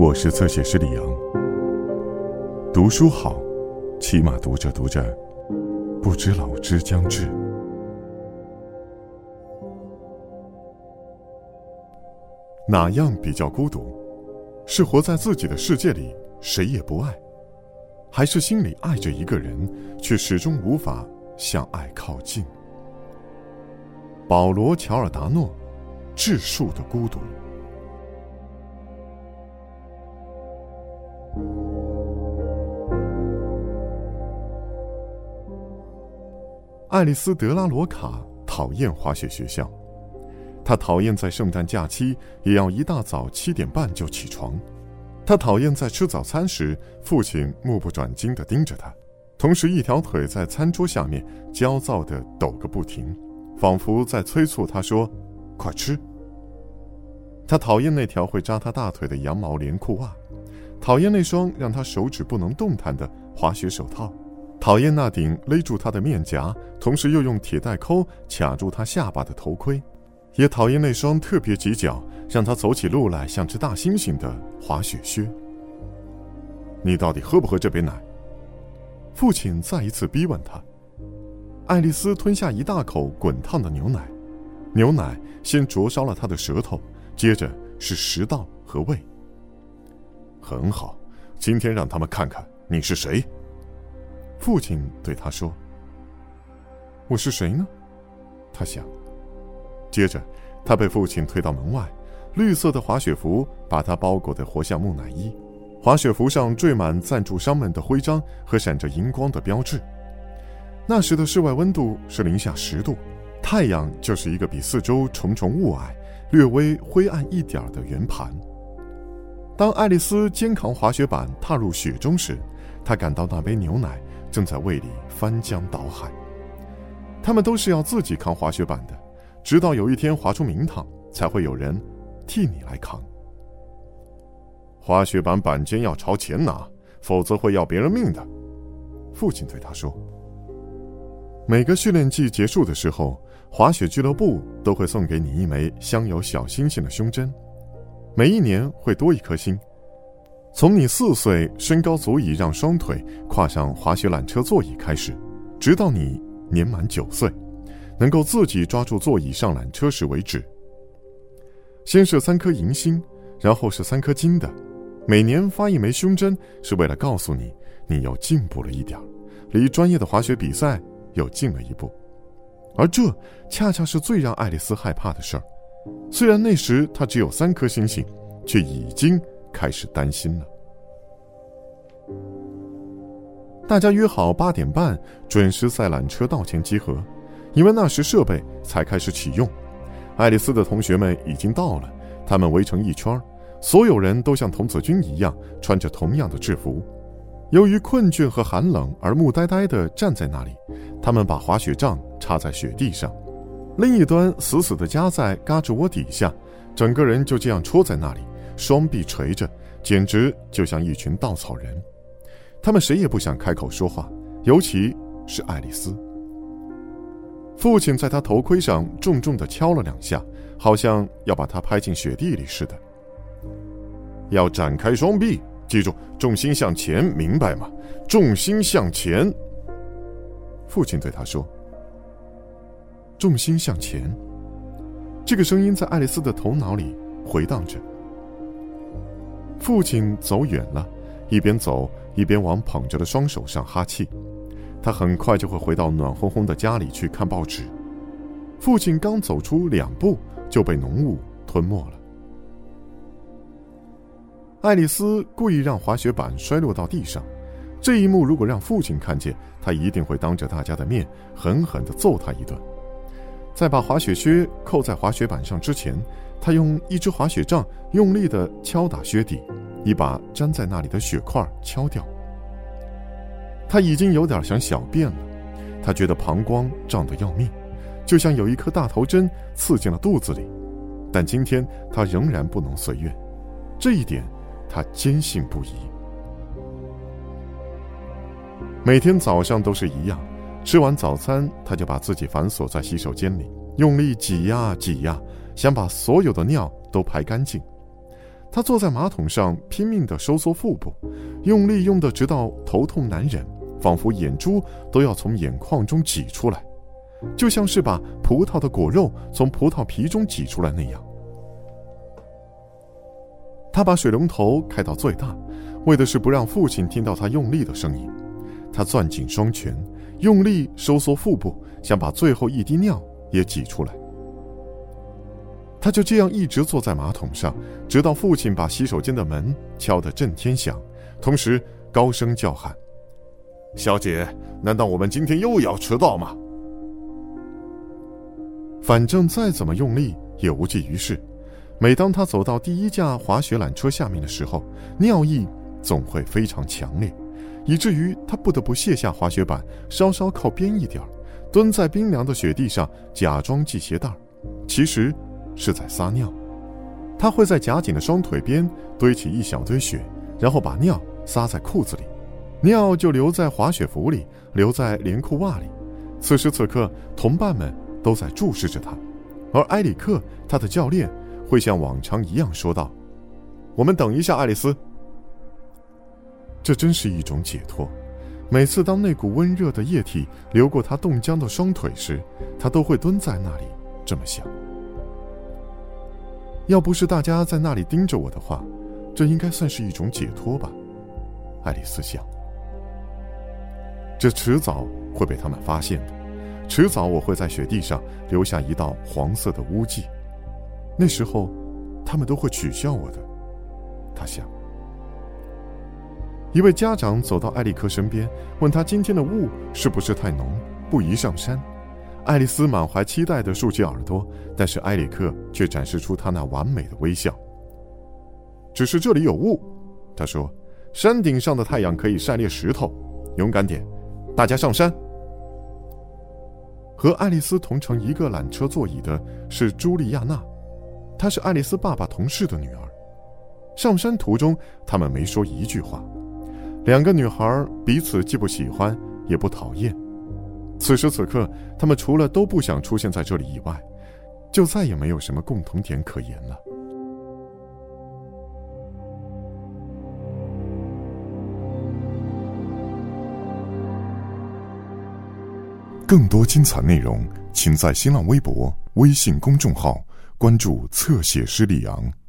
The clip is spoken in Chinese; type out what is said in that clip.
我是侧写师李阳。读书好，起码读着读着，不知老之将至。哪样比较孤独？是活在自己的世界里，谁也不爱，还是心里爱着一个人，却始终无法向爱靠近？保罗·乔尔达诺，《质数的孤独》。爱丽丝·德拉罗卡讨厌滑雪学校，她讨厌在圣诞假期也要一大早七点半就起床，她讨厌在吃早餐时父亲目不转睛地盯着她，同时一条腿在餐桌下面焦躁地抖个不停，仿佛在催促她说：“快吃。”她讨厌那条会扎她大腿的羊毛连裤袜，讨厌那双让她手指不能动弹的滑雪手套。讨厌那顶勒住他的面颊，同时又用铁带扣卡住他下巴的头盔，也讨厌那双特别挤脚，让他走起路来像只大猩猩的滑雪靴。你到底喝不喝这杯奶？父亲再一次逼问他。爱丽丝吞下一大口滚烫的牛奶，牛奶先灼烧了他的舌头，接着是食道和胃。很好，今天让他们看看你是谁。父亲对他说：“我是谁呢？”他想。接着，他被父亲推到门外，绿色的滑雪服把他包裹得活像木乃伊。滑雪服上缀满赞助商们的徽章和闪着荧光的标志。那时的室外温度是零下十度，太阳就是一个比四周重重雾霭、略微灰暗一点儿的圆盘。当爱丽丝肩扛滑雪板踏入雪中时，她感到那杯牛奶。正在胃里翻江倒海，他们都是要自己扛滑雪板的，直到有一天滑出名堂，才会有人替你来扛。滑雪板板尖要朝前拿，否则会要别人命的。父亲对他说：“每个训练季结束的时候，滑雪俱乐部都会送给你一枚镶有小星星的胸针，每一年会多一颗星。”从你四岁身高足以让双腿跨上滑雪缆车座椅开始，直到你年满九岁，能够自己抓住座椅上缆车时为止。先是三颗银星，然后是三颗金的，每年发一枚胸针，是为了告诉你你又进步了一点儿，离专业的滑雪比赛又近了一步。而这恰恰是最让爱丽丝害怕的事儿。虽然那时她只有三颗星星，却已经。开始担心了。大家约好八点半准时在缆车道前集合，因为那时设备才开始启用。爱丽丝的同学们已经到了，他们围成一圈，所有人都像童子军一样穿着同样的制服。由于困倦和寒冷而木呆呆地站在那里，他们把滑雪杖插在雪地上，另一端死死地夹在嘎吱窝底下，整个人就这样戳在那里。双臂垂着，简直就像一群稻草人。他们谁也不想开口说话，尤其是爱丽丝。父亲在他头盔上重重的敲了两下，好像要把他拍进雪地里似的。要展开双臂，记住重心向前，明白吗？重心向前。父亲对他说：“重心向前。”这个声音在爱丽丝的头脑里回荡着。父亲走远了，一边走一边往捧着的双手上哈气。他很快就会回到暖烘烘的家里去看报纸。父亲刚走出两步，就被浓雾吞没了。爱丽丝故意让滑雪板摔落到地上，这一幕如果让父亲看见，他一定会当着大家的面狠狠地揍他一顿。在把滑雪靴扣在滑雪板上之前。他用一支滑雪杖用力地敲打靴底，一把粘在那里的雪块敲掉。他已经有点想小便了，他觉得膀胱胀得要命，就像有一颗大头针刺进了肚子里。但今天他仍然不能随愿，这一点他坚信不疑。每天早上都是一样，吃完早餐他就把自己反锁在洗手间里，用力挤呀挤呀。想把所有的尿都排干净，他坐在马桶上，拼命地收缩腹部，用力用得直到头痛难忍，仿佛眼珠都要从眼眶中挤出来，就像是把葡萄的果肉从葡萄皮中挤出来那样。他把水龙头开到最大，为的是不让父亲听到他用力的声音。他攥紧双拳，用力收缩腹部，想把最后一滴尿也挤出来。他就这样一直坐在马桶上，直到父亲把洗手间的门敲得震天响，同时高声叫喊：“小姐，难道我们今天又要迟到吗？”反正再怎么用力也无济于事。每当他走到第一架滑雪缆车下面的时候，尿意总会非常强烈，以至于他不得不卸下滑雪板，稍稍靠边一点儿蹲在冰凉的雪地上，假装系鞋带儿其实是在撒尿。他会在夹紧的双腿边堆起一小堆雪，然后把尿撒在裤子里，尿就留在滑雪服里，留在连裤袜里。此时此刻，同伴们都在注视着他，而埃里克，他的教练。会像往常一样说道：“我们等一下，爱丽丝。”这真是一种解脱。每次当那股温热的液体流过他冻僵的双腿时，他都会蹲在那里这么想。要不是大家在那里盯着我的话，这应该算是一种解脱吧？爱丽丝想。这迟早会被他们发现的，迟早我会在雪地上留下一道黄色的污迹。那时候，他们都会取笑我的。他想。一位家长走到艾利克身边，问他今天的雾是不是太浓，不宜上山。爱丽丝满怀期待地竖起耳朵，但是埃里克却展示出他那完美的微笑。只是这里有雾，他说，山顶上的太阳可以晒裂石头。勇敢点，大家上山。和爱丽丝同乘一个缆车座椅的是茱莉亚娜。她是爱丽丝爸爸同事的女儿。上山途中，他们没说一句话。两个女孩彼此既不喜欢，也不讨厌。此时此刻，他们除了都不想出现在这里以外，就再也没有什么共同点可言了。更多精彩内容，请在新浪微博、微信公众号。关注侧写师李昂。